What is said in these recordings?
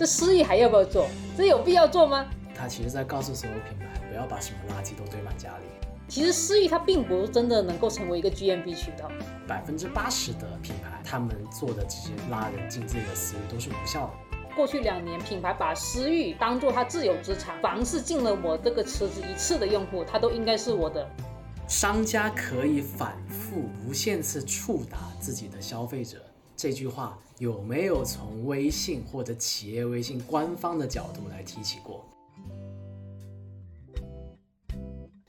这私域还要不要做？这有必要做吗？他其实在告诉所有品牌，不要把什么垃圾都堆满家里。其实私域它并不真的能够成为一个 GMB 渠道，百分之八十的品牌，他们做的这些拉人进自己的私域都是无效的。过去两年，品牌把私域当做它自有资产，凡是进了我这个池子一次的用户，他都应该是我的。商家可以反复无限次触达自己的消费者，这句话有没有从微信或者企业微信官方的角度来提起过？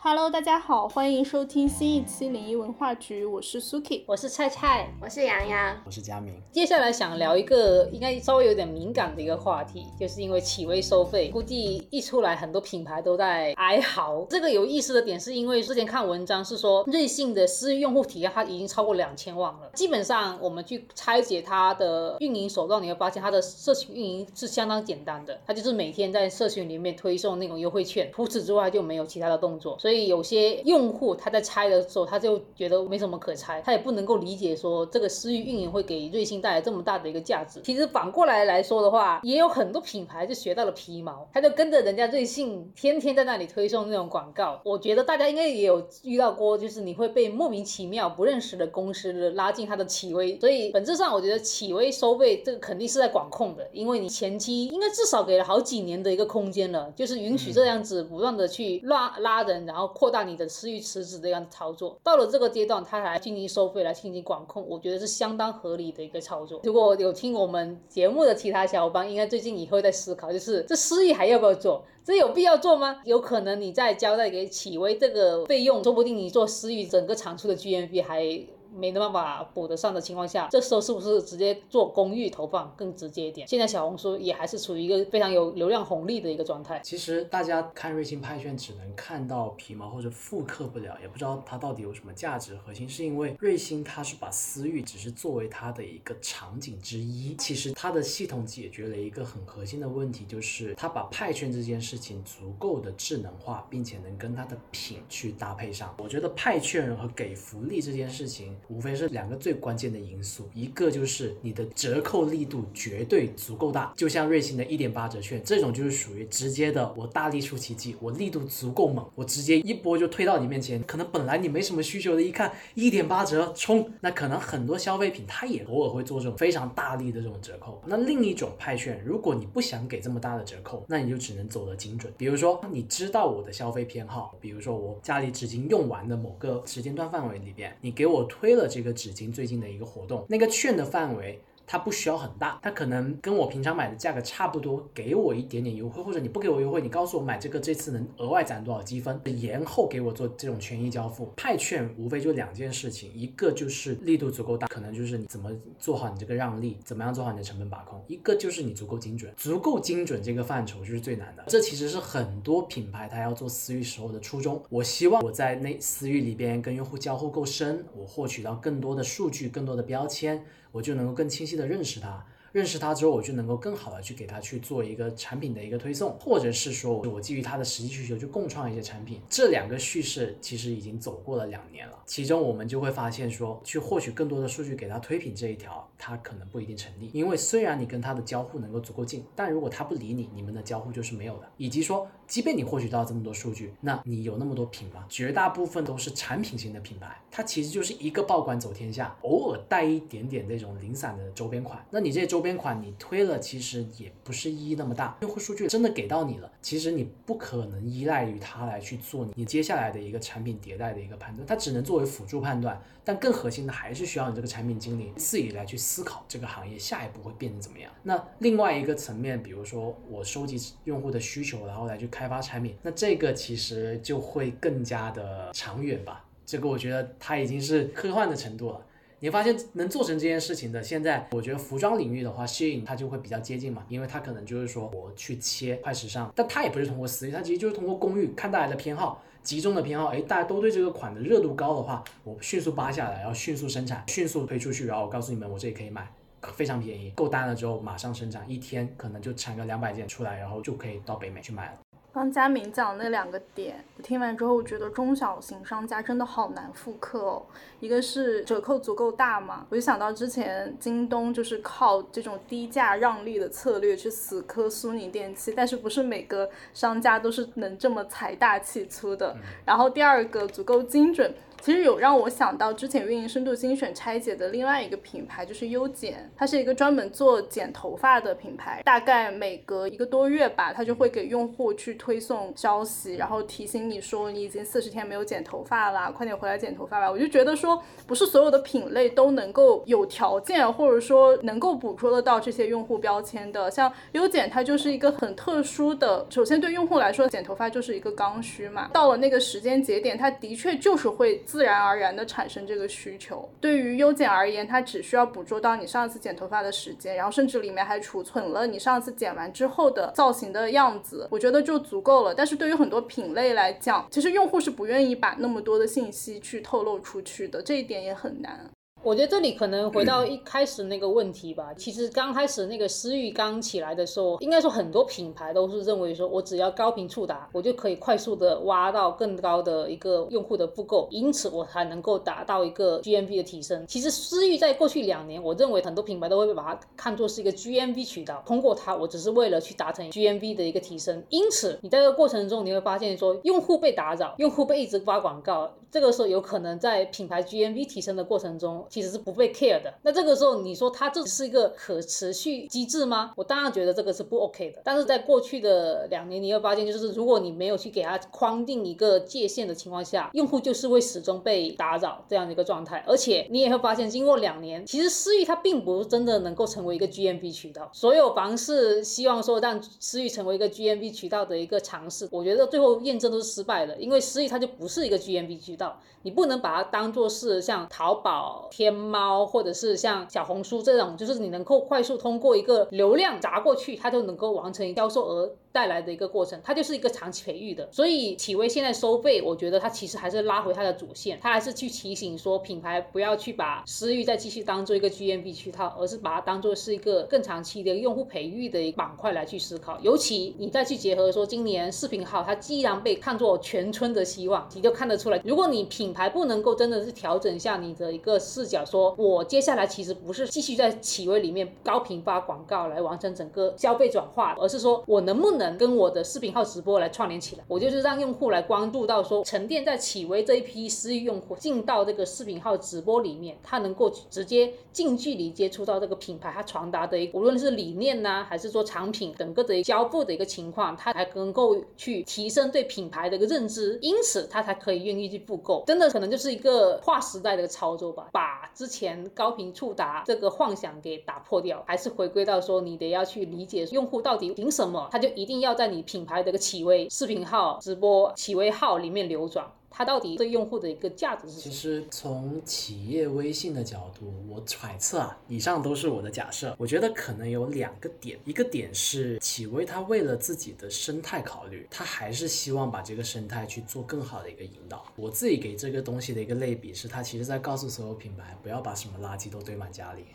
？Hello，大家好，欢迎收听新一期灵异文化局，我是 Suki，我是菜菜，我是洋洋，我是佳明。接下来想聊一个应该稍微有点敏感的一个话题，就是因为企微收费，估计一出来很多品牌都在哀嚎。这个有意思的点是因为之前看文章是说，瑞幸的私域用户体验它已经超过两千万了。基本上我们去拆解它的运营手段，你会发现它的社群运营是相当简单的，它就是每天在社群里面推送那种优惠券，除此之外就没有其他的动作，所以。所以有些用户他在拆的时候，他就觉得没什么可拆，他也不能够理解说这个私域运营会给瑞幸带来这么大的一个价值。其实反过来来说的话，也有很多品牌就学到了皮毛，他就跟着人家瑞幸天天在那里推送那种广告。我觉得大家应该也有遇到过，就是你会被莫名其妙不认识的公司拉进他的企微。所以本质上，我觉得企微收费这个肯定是在管控的，因为你前期应该至少给了好几年的一个空间了，就是允许这样子不断的去拉拉人，然后。然后扩大你的私域池子这样操作，到了这个阶段，他来进行收费来进行管控，我觉得是相当合理的一个操作。如果有听我们节目的其他小伙伴，应该最近也会在思考，就是这私域还要不要做？这有必要做吗？有可能你在交代给企微这个费用，说不定你做私域整个产出的 GMV 还。没办法补得上的情况下，这时候是不是直接做公域投放更直接一点？现在小红书也还是处于一个非常有流量红利的一个状态。其实大家看瑞幸派券只能看到皮毛或者复刻不了，也不知道它到底有什么价值。核心是因为瑞幸它是把私域只是作为它的一个场景之一。其实它的系统解决了一个很核心的问题，就是它把派券这件事情足够的智能化，并且能跟它的品去搭配上。我觉得派券和给福利这件事情。无非是两个最关键的因素，一个就是你的折扣力度绝对足够大，就像瑞幸的一点八折券，这种就是属于直接的，我大力出奇迹，我力度足够猛，我直接一波就推到你面前。可能本来你没什么需求的，一看一点八折冲，那可能很多消费品它也偶尔会做这种非常大力的这种折扣。那另一种派券，如果你不想给这么大的折扣，那你就只能走得精准。比如说你知道我的消费偏好，比如说我家里纸巾用完的某个时间段范围里边，你给我推。为了这个纸巾最近的一个活动，那个券的范围。它不需要很大，它可能跟我平常买的价格差不多，给我一点点优惠，或者你不给我优惠，你告诉我买这个这次能额外攒多少积分，延后给我做这种权益交付。派券无非就两件事情，一个就是力度足够大，可能就是你怎么做好你这个让利，怎么样做好你的成本把控；一个就是你足够精准，足够精准这个范畴就是最难的。这其实是很多品牌它要做私域时候的初衷。我希望我在那私域里边跟用户交互够深，我获取到更多的数据，更多的标签。我就能够更清晰的认识它。认识他之后，我就能够更好的去给他去做一个产品的一个推送，或者是说我基于他的实际需求去共创一些产品。这两个叙事其实已经走过了两年了，其中我们就会发现说，去获取更多的数据给他推品这一条，它可能不一定成立。因为虽然你跟他的交互能够足够近，但如果他不理你，你们的交互就是没有的。以及说，即便你获取到这么多数据，那你有那么多品吗？绝大部分都是产品型的品牌，它其实就是一个爆款走天下，偶尔带一点点那种零散的周边款。那你这些周边款你推了，其实也不是意义那么大。用户数据真的给到你了，其实你不可能依赖于它来去做你接下来的一个产品迭代的一个判断，它只能作为辅助判断。但更核心的还是需要你这个产品经理自己来去思考这个行业下一步会变得怎么样。那另外一个层面，比如说我收集用户的需求，然后来去开发产品，那这个其实就会更加的长远吧。这个我觉得它已经是科幻的程度了。你发现能做成这件事情的，现在我觉得服装领域的话，吸引它就会比较接近嘛，因为它可能就是说我去切快时尚，但它也不是通过私域，它其实就是通过公域看大家的偏好，集中的偏好，哎，大家都对这个款的热度高的话，我迅速扒下来，然后迅速生产，迅速推出去，然后我告诉你们，我这里可以买，非常便宜，够单了之后马上生产，一天可能就产个两百件出来，然后就可以到北美去卖了。刚佳明讲那两个点，我听完之后，我觉得中小型商家真的好难复刻哦。一个是折扣足够大嘛，我就想到之前京东就是靠这种低价让利的策略去死磕苏宁电器，但是不是每个商家都是能这么财大气粗的。然后第二个足够精准。其实有让我想到之前运营深度精选拆解的另外一个品牌，就是优剪，它是一个专门做剪头发的品牌。大概每隔一个多月吧，它就会给用户去推送消息，然后提醒你说你已经四十天没有剪头发啦，快点回来剪头发吧。我就觉得说，不是所有的品类都能够有条件，或者说能够捕捉得到这些用户标签的。像优剪，它就是一个很特殊的，首先对用户来说，剪头发就是一个刚需嘛。到了那个时间节点，它的确就是会。自然而然的产生这个需求。对于优剪而言，它只需要捕捉到你上次剪头发的时间，然后甚至里面还储存了你上次剪完之后的造型的样子，我觉得就足够了。但是对于很多品类来讲，其实用户是不愿意把那么多的信息去透露出去的，这一点也很难。我觉得这里可能回到一开始那个问题吧。其实刚开始那个私域刚起来的时候，应该说很多品牌都是认为说，我只要高频触达，我就可以快速的挖到更高的一个用户的复购，因此我才能够达到一个 GMV 的提升。其实私域在过去两年，我认为很多品牌都会把它看作是一个 GMV 渠道，通过它，我只是为了去达成 GMV 的一个提升。因此你在这个过程中，你会发现说，用户被打扰，用户被一直发广告，这个时候有可能在品牌 GMV 提升的过程中。其实是不被 care 的，那这个时候你说它这是一个可持续机制吗？我当然觉得这个是不 OK 的。但是在过去的两年，你会发现，就是如果你没有去给它框定一个界限的情况下，用户就是会始终被打扰这样的一个状态。而且你也会发现，经过两年，其实私域它并不真的能够成为一个 GMV 渠道。所有凡是希望说让私域成为一个 GMV 渠道的一个尝试，我觉得最后验证都是失败的，因为私域它就不是一个 GMV 渠道。道，你不能把它当做是像淘宝、天猫或者是像小红书这种，就是你能够快速通过一个流量砸过去，它就能够完成销售额。带来的一个过程，它就是一个长期培育的，所以企微现在收费，我觉得它其实还是拉回它的主线，它还是去提醒说品牌不要去把私域再继续当做一个 GMB 渠道，而是把它当做是一个更长期的用户培育的一个板块来去思考。尤其你再去结合说今年视频号它既然被看作全村的希望，你就看得出来，如果你品品牌不能够真的是调整一下你的一个视角，说我接下来其实不是继续在企微里面高频发广告来完成整个消费转化，而是说我能不能跟我的视频号直播来串联起来，我就是让用户来关注到说沉淀在企微这一批私域用户进到这个视频号直播里面，他能够直接近距离接触到这个品牌，他传达的一无论是理念呐，还是说产品整个的交付的一个情况，他才能够去提升对品牌的一个认知，因此他才可以愿意去复购。真的这可能就是一个划时代的一个操作吧，把之前高频触达这个幻想给打破掉，还是回归到说你得要去理解用户到底凭什么，他就一定要在。你品牌的个企微视频号直播企微号里面流转，它到底对用户的一个价值是什么？其实从企业微信的角度，我揣测啊，以上都是我的假设。我觉得可能有两个点，一个点是企微它为了自己的生态考虑，它还是希望把这个生态去做更好的一个引导。我自己给这个东西的一个类比是，它其实在告诉所有品牌，不要把什么垃圾都堆满家里。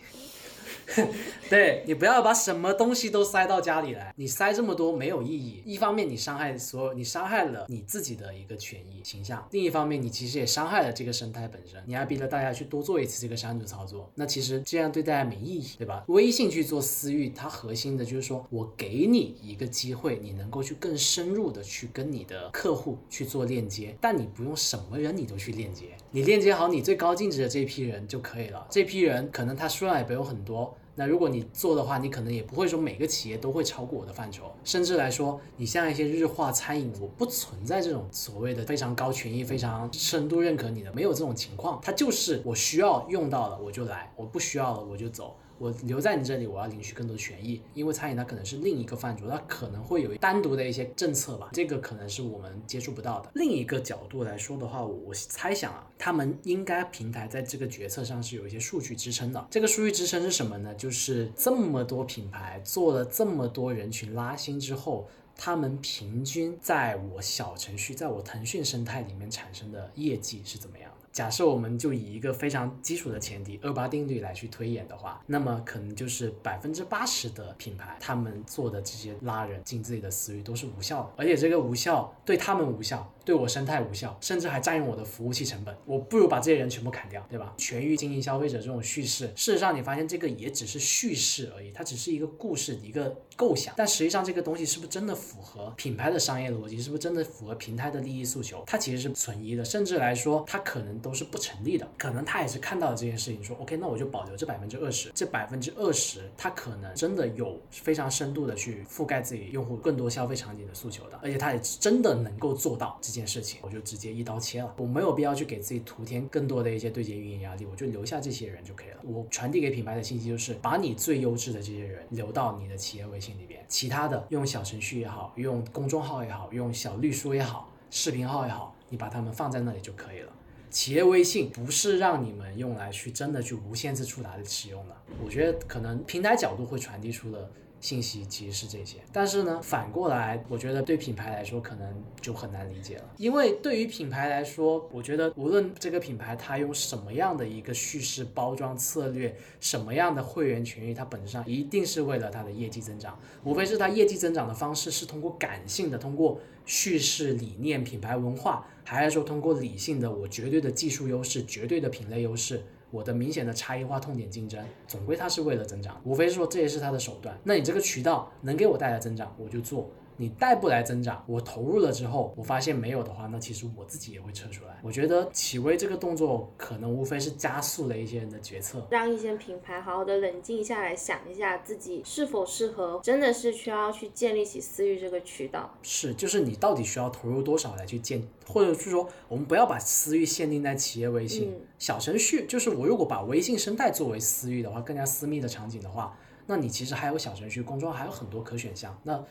对你不要把什么东西都塞到家里来，你塞这么多没有意义。一方面你伤害所有，你伤害了你自己的一个权益形象；另一方面你其实也伤害了这个生态本身。你还逼着大家去多做一次这个删除操作，那其实这样对大家没意义，对吧？微信去做私域，它核心的就是说我给你一个机会，你能够去更深入的去跟你的客户去做链接，但你不用什么人你都去链接，你链接好你最高净值的这批人就可以了。这批人可能他数量也不用很多。那如果你做的话，你可能也不会说每个企业都会超过我的范畴，甚至来说，你像一些日化餐饮，我不存在这种所谓的非常高权益、非常深度认可你的，没有这种情况，它就是我需要用到了我就来，我不需要了我就走。我留在你这里，我要领取更多权益，因为餐饮它可能是另一个范畴，它可能会有单独的一些政策吧，这个可能是我们接触不到的。另一个角度来说的话，我猜想啊，他们应该平台在这个决策上是有一些数据支撑的。这个数据支撑是什么呢？就是这么多品牌做了这么多人群拉新之后，他们平均在我小程序，在我腾讯生态里面产生的业绩是怎么样？假设我们就以一个非常基础的前提二八定律来去推演的话，那么可能就是百分之八十的品牌他们做的这些拉人进自己的私域都是无效的，而且这个无效对他们无效。对我生态无效，甚至还占用我的服务器成本，我不如把这些人全部砍掉，对吧？全域经营消费者这种叙事，事实上你发现这个也只是叙事而已，它只是一个故事，一个构想。但实际上这个东西是不是真的符合品牌的商业逻辑？是不是真的符合平台的利益诉求？它其实是存疑的，甚至来说它可能都是不成立的。可能他也是看到了这件事情，说 OK，那我就保留这百分之二十，这百分之二十，他可能真的有非常深度的去覆盖自己用户更多消费场景的诉求的，而且他也真的能够做到这件事情，我就直。接一刀切了，我没有必要去给自己徒添更多的一些对接运营压力，我就留下这些人就可以了。我传递给品牌的信息就是，把你最优质的这些人留到你的企业微信里边，其他的用小程序也好，用公众号也好，用小绿书也好，视频号也好，你把他们放在那里就可以了。企业微信不是让你们用来去真的去无限制触达的使用的，我觉得可能平台角度会传递出的。信息其实是这些，但是呢，反过来，我觉得对品牌来说可能就很难理解了，因为对于品牌来说，我觉得无论这个品牌它用什么样的一个叙事包装策略，什么样的会员权益，它本质上一定是为了它的业绩增长，无非是它业绩增长的方式是通过感性的，通过叙事理念、品牌文化，还是说通过理性的，我绝对的技术优势、绝对的品类优势。我的明显的差异化痛点竞争，总归它是为了增长，无非是说这也是它的手段。那你这个渠道能给我带来增长，我就做。你带不来增长，我投入了之后，我发现没有的话，那其实我自己也会撤出来。我觉得企微这个动作可能无非是加速了一些人的决策，让一些品牌好好的冷静下来，想一下自己是否适合，真的是需要去建立起私域这个渠道。是，就是你到底需要投入多少来去建，或者是说，我们不要把私域限定在企业微信、小程序。就是我如果把微信生态作为私域的话，更加私密的场景的话，那你其实还有小程序、公众号还有很多可选项。那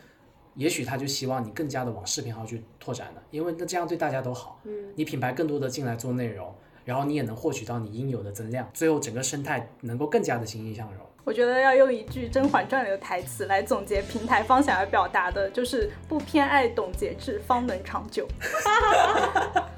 也许他就希望你更加的往视频号去拓展了，因为那这样对大家都好。嗯，你品牌更多的进来做内容，然后你也能获取到你应有的增量，最后整个生态能够更加的欣欣向荣。我觉得要用一句《甄嬛传》里的台词来总结平台方想要表达的，就是不偏爱懂节制，方能长久。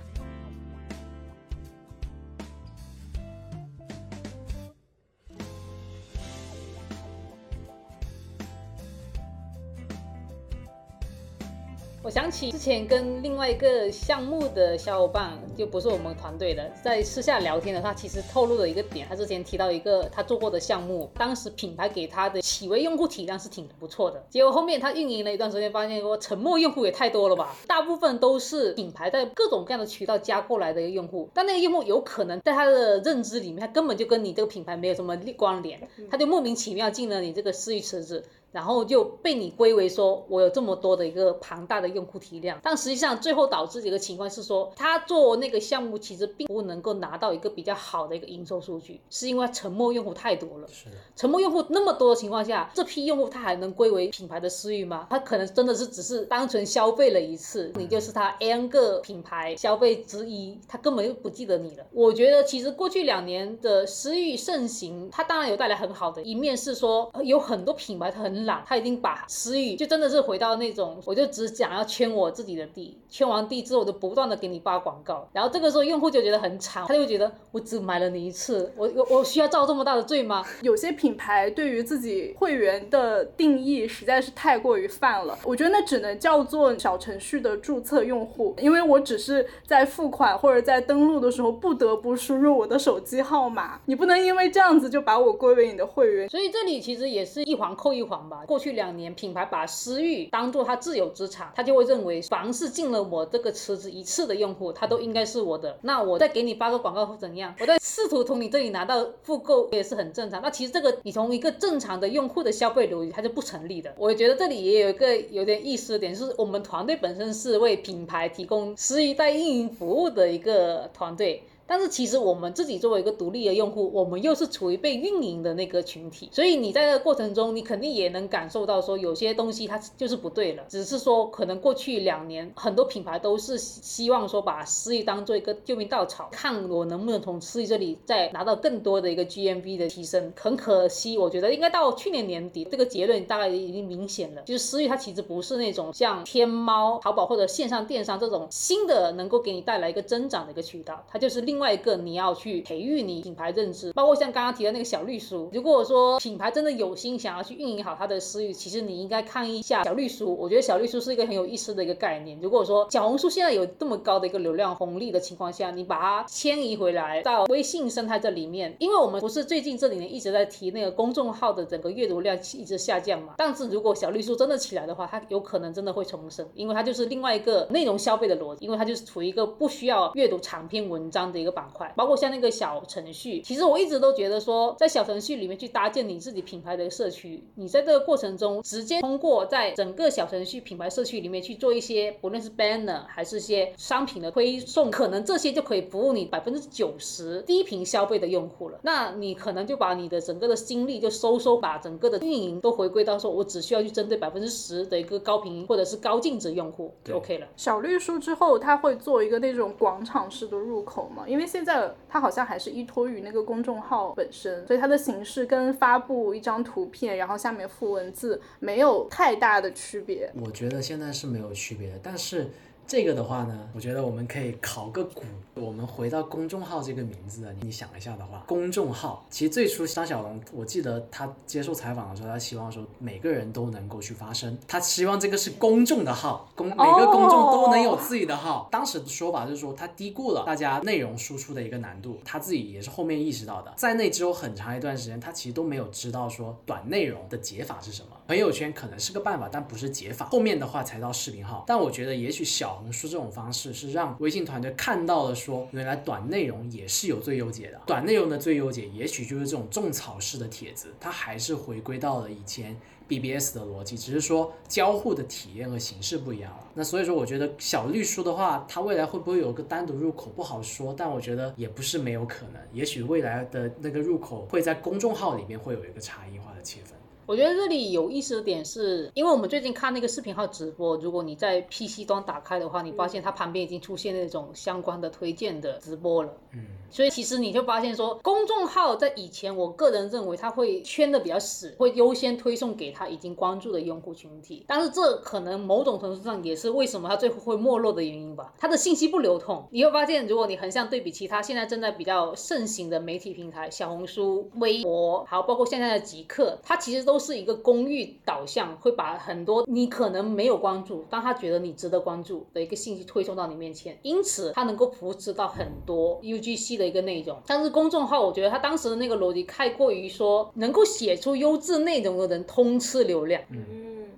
想起之前跟另外一个项目的小伙伴，就不是我们团队的，在私下聊天的，他其实透露了一个点，他之前提到一个他做过的项目，当时品牌给他的企微用户体量是挺不错的，结果后面他运营了一段时间，发现说沉默用户也太多了吧，大部分都是品牌在各种各样的渠道加过来的一个用户，但那个用户有可能在他的认知里面，他根本就跟你这个品牌没有什么关联，他就莫名其妙进了你这个私域池子。然后就被你归为说，我有这么多的一个庞大的用户体量，但实际上最后导致的一个情况是说，他做那个项目其实并不能够拿到一个比较好的一个营收数据，是因为沉默用户太多了。是的，沉默用户那么多的情况下，这批用户他还能归为品牌的私域吗？他可能真的是只是单纯消费了一次，你就是他 n 个品牌消费之一，他根本就不记得你了。我觉得其实过去两年的私域盛行，它当然有带来很好的一面，是说有很多品牌它很。懒，他已经把私域就真的是回到那种，我就只想要圈我自己的地，圈完地之后，我就不断的给你发广告，然后这个时候用户就觉得很惨，他就会觉得我只买了你一次，我我我需要遭这么大的罪吗？有些品牌对于自己会员的定义实在是太过于泛了，我觉得那只能叫做小程序的注册用户，因为我只是在付款或者在登录的时候不得不输入我的手机号码，你不能因为这样子就把我归为你的会员，所以这里其实也是一环扣一环。过去两年，品牌把私域当做他自有资产，他就会认为，凡是进了我这个池子一次的用户，他都应该是我的。那我再给你发个广告或怎样，我在试图从你这里拿到复购也是很正常。那其实这个你从一个正常的用户的消费逻辑，它是不成立的。我觉得这里也有一个有点意思的点，就是我们团队本身是为品牌提供私域代运营服务的一个团队。但是其实我们自己作为一个独立的用户，我们又是处于被运营的那个群体，所以你在这个过程中，你肯定也能感受到说有些东西它就是不对了。只是说可能过去两年很多品牌都是希望说把私域当做一个救命稻草，看我能不能从私域这里再拿到更多的一个 GMV 的提升。很可惜，我觉得应该到去年年底，这个结论大概已经明显了，就是私域它其实不是那种像天猫、淘宝或者线上电商这种新的能够给你带来一个增长的一个渠道，它就是另。另外一个你要去培育你品牌认知，包括像刚刚提的那个小绿书。如果说品牌真的有心想要去运营好它的私域，其实你应该看一下小绿书。我觉得小绿书是一个很有意思的一个概念。如果说小红书现在有这么高的一个流量红利的情况下，你把它迁移回来到微信生态这里面，因为我们不是最近这几年一直在提那个公众号的整个阅读量一直下降嘛？但是如果小绿书真的起来的话，它有可能真的会重生，因为它就是另外一个内容消费的逻辑，因为它就是处于一个不需要阅读长篇文章的一个板块。包括像那个小程序，其实我一直都觉得说，在小程序里面去搭建你自己品牌的社区，你在这个过程中直接通过在整个小程序品牌社区里面去做一些，不论是 banner 还是些商品的推送，可能这些就可以服务你百分之九十低频消费的用户了。那你可能就把你的整个的精力就收收，把整个的运营都回归到说，我只需要去针对百分之十的一个高频或者是高净值用户就 OK 了。小绿书之后，它会做一个那种广场式的入口嘛？因为因为现在它好像还是依托于那个公众号本身，所以它的形式跟发布一张图片，然后下面附文字没有太大的区别。我觉得现在是没有区别，但是。这个的话呢，我觉得我们可以考个古。我们回到公众号这个名字的，你想一下的话，公众号其实最初张小龙，我记得他接受采访的时候，他希望说每个人都能够去发声，他希望这个是公众的号，公每个公众都能有自己的号。当时的说法就是说，他低估了大家内容输出的一个难度，他自己也是后面意识到的。在那之后很长一段时间，他其实都没有知道说短内容的解法是什么。朋友圈可能是个办法，但不是解法。后面的话才到视频号，但我觉得也许小红书这种方式是让微信团队看到了，说原来短内容也是有最优解的。短内容的最优解，也许就是这种种草式的帖子，它还是回归到了以前 BBS 的逻辑，只是说交互的体验和形式不一样了。那所以说，我觉得小绿书的话，它未来会不会有个单独入口不好说，但我觉得也不是没有可能。也许未来的那个入口会在公众号里面会有一个差异化的切分。我觉得这里有意思的点是，因为我们最近看那个视频号直播，如果你在 PC 端打开的话，你发现它旁边已经出现那种相关的推荐的直播了。嗯，所以其实你就发现说，公众号在以前，我个人认为它会圈的比较死，会优先推送给他已经关注的用户群体。但是这可能某种程度上也是为什么它最后会没落的原因吧。它的信息不流通，你会发现，如果你横向对比其他现在正在比较盛行的媒体平台，小红书、微博，还有包括现在的极客，它其实都。都是一个公寓导向，会把很多你可能没有关注，但他觉得你值得关注的一个信息推送到你面前，因此他能够扶持到很多 UGC 的一个内容。但是公众号，我觉得他当时的那个逻辑太过于说，能够写出优质内容的人通吃流量。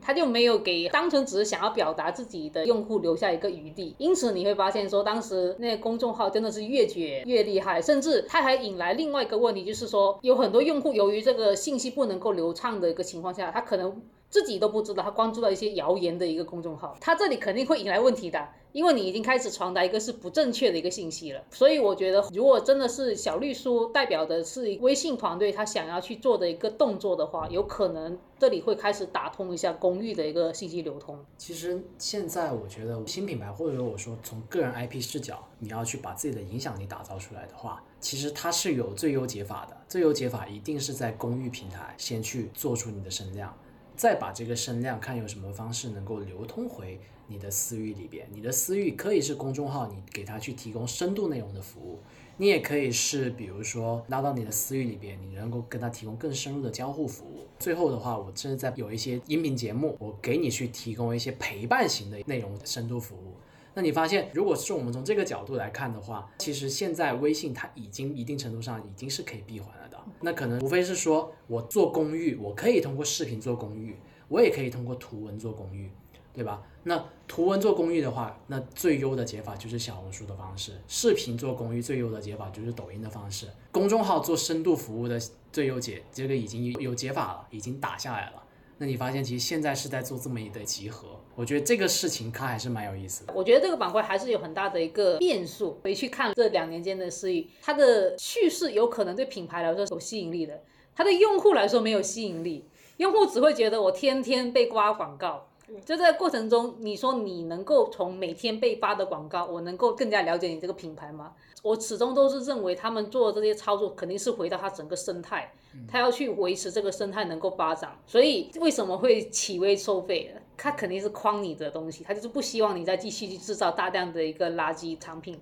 他就没有给单纯只是想要表达自己的用户留下一个余地，因此你会发现说，当时那个公众号真的是越卷越厉害，甚至他还引来另外一个问题，就是说有很多用户由于这个信息不能够流畅的一个情况下，他可能。自己都不知道，他关注到一些谣言的一个公众号，他这里肯定会引来问题的，因为你已经开始传达一个是不正确的一个信息了。所以我觉得，如果真的是小绿书代表的是微信团队他想要去做的一个动作的话，有可能这里会开始打通一下公域的一个信息流通。其实现在我觉得新品牌，或者说我说从个人 IP 视角，你要去把自己的影响力打造出来的话，其实它是有最优解法的。最优解法一定是在公域平台先去做出你的声量。再把这个声量看有什么方式能够流通回你的私域里边。你的私域可以是公众号，你给他去提供深度内容的服务；你也可以是，比如说拉到你的私域里边，你能够跟他提供更深入的交互服务。最后的话，我甚至在有一些音频节目，我给你去提供一些陪伴型的内容深度服务。那你发现，如果是我们从这个角度来看的话，其实现在微信它已经一定程度上已经是可以闭环那可能无非是说我做公寓，我可以通过视频做公寓，我也可以通过图文做公寓，对吧？那图文做公寓的话，那最优的解法就是小红书的方式；视频做公寓最优的解法就是抖音的方式；公众号做深度服务的最优解，这个已经有解法了，已经打下来了。那你发现其实现在是在做这么一的集合。我觉得这个事情它还是蛮有意思的。我觉得这个板块还是有很大的一个变数。回去看这两年间的事域，它的叙事有可能对品牌来说有吸引力的，它对用户来说没有吸引力。用户只会觉得我天天被刮广告。就在过程中，你说你能够从每天被发的广告，我能够更加了解你这个品牌吗？我始终都是认为他们做这些操作肯定是回到它整个生态，他要去维持这个生态能够发展。所以为什么会起微收费？他肯定是框你的东西，他就是不希望你再继续去制造大量的一个垃圾产品。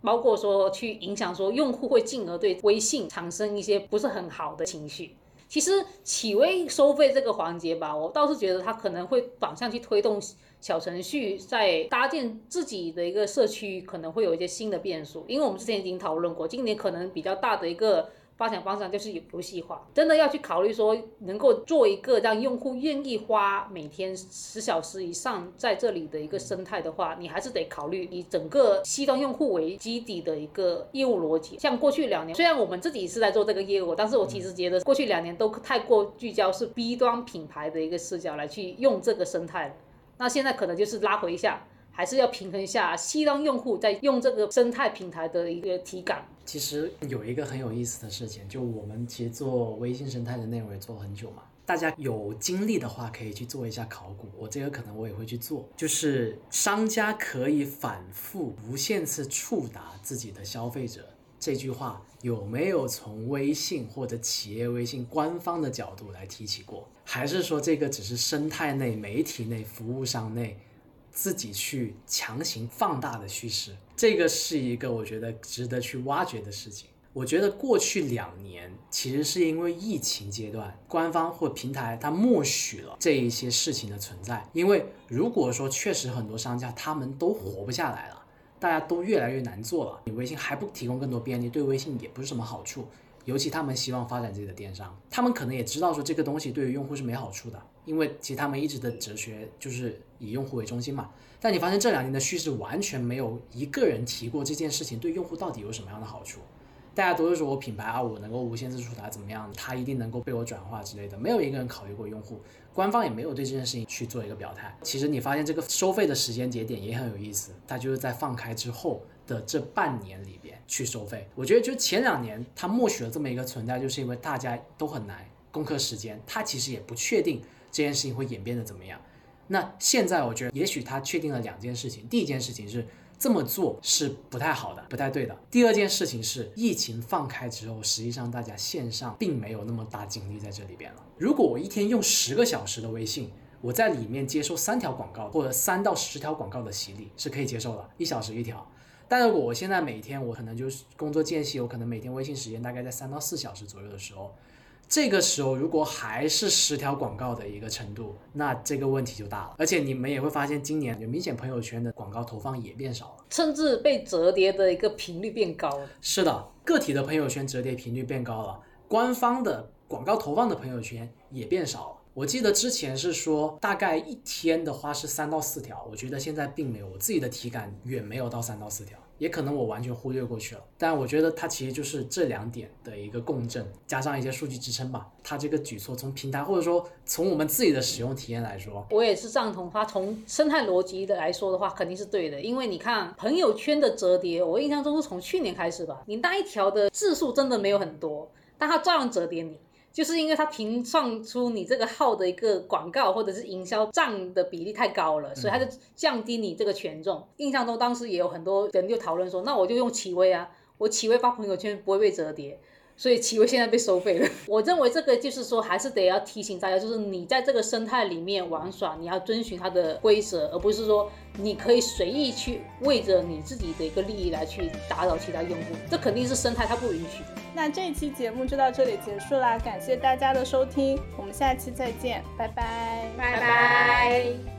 包括说去影响说用户会进而对微信产生一些不是很好的情绪。其实企微收费这个环节吧，我倒是觉得它可能会反向去推动小程序在搭建自己的一个社区，可能会有一些新的变数。因为我们之前已经讨论过，今年可能比较大的一个。发展方向就是游游戏化，真的要去考虑说，能够做一个让用户愿意花每天十小时以上在这里的一个生态的话，你还是得考虑以整个 C 端用户为基底的一个业务逻辑。像过去两年，虽然我们自己是在做这个业务，但是我其实觉得过去两年都太过聚焦是 B 端品牌的一个视角来去用这个生态。那现在可能就是拉回一下。还是要平衡一下 C 端用户在用这个生态平台的一个体感。其实有一个很有意思的事情，就我们其实做微信生态的内容也做了很久嘛，大家有精力的话可以去做一下考古。我这个可能我也会去做，就是商家可以反复无限次触达自己的消费者这句话有没有从微信或者企业微信官方的角度来提起过？还是说这个只是生态内、媒体内、服务商内？自己去强行放大的叙事，这个是一个我觉得值得去挖掘的事情。我觉得过去两年其实是因为疫情阶段，官方或平台它默许了这一些事情的存在。因为如果说确实很多商家他们都活不下来了，大家都越来越难做了，你微信还不提供更多便利，对微信也不是什么好处。尤其他们希望发展自己的电商，他们可能也知道说这个东西对于用户是没好处的，因为其实他们一直的哲学就是以用户为中心嘛。但你发现这两年的叙事完全没有一个人提过这件事情对用户到底有什么样的好处，大家都是说我品牌啊，我能够无限制触达怎么样，它一定能够被我转化之类的，没有一个人考虑过用户，官方也没有对这件事情去做一个表态。其实你发现这个收费的时间节点也很有意思，它就是在放开之后。的这半年里边去收费，我觉得就前两年他默许了这么一个存在，就是因为大家都很难攻克时间，他其实也不确定这件事情会演变得怎么样。那现在我觉得也许他确定了两件事情，第一件事情是这么做是不太好的，不太对的。第二件事情是疫情放开之后，实际上大家线上并没有那么大精力在这里边了。如果我一天用十个小时的微信，我在里面接受三条广告或者三到十条广告的洗礼是可以接受的，一小时一条。但如果我现在每天我可能就是工作间隙，我可能每天微信时间大概在三到四小时左右的时候，这个时候如果还是十条广告的一个程度，那这个问题就大了。而且你们也会发现，今年有明显朋友圈的广告投放也变少了，甚至被折叠的一个频率变高了。是的，个体的朋友圈折叠频率变高了，官方的广告投放的朋友圈也变少了。我记得之前是说大概一天的话是三到四条，我觉得现在并没有，我自己的体感远没有到三到四条。也可能我完全忽略过去了，但我觉得它其实就是这两点的一个共振，加上一些数据支撑吧。它这个举措从平台或者说从我们自己的使用体验来说，我也是赞同它。从生态逻辑的来说的话，肯定是对的。因为你看朋友圈的折叠，我印象中是从去年开始吧，你那一条的字数真的没有很多，但它照样折叠你。就是因为它评算出你这个号的一个广告或者是营销占的比例太高了，所以它就降低你这个权重。印象中当时也有很多人就讨论说，那我就用企微啊，我企微发朋友圈不会被折叠。所以企微现在被收费了。我认为这个就是说，还是得要提醒大家，就是你在这个生态里面玩耍，你要遵循它的规则，而不是说你可以随意去为着你自己的一个利益来去打扰其他用户，这肯定是生态它不允许。那这一期节目就到这里结束啦，感谢大家的收听，我们下期再见，拜拜，拜拜。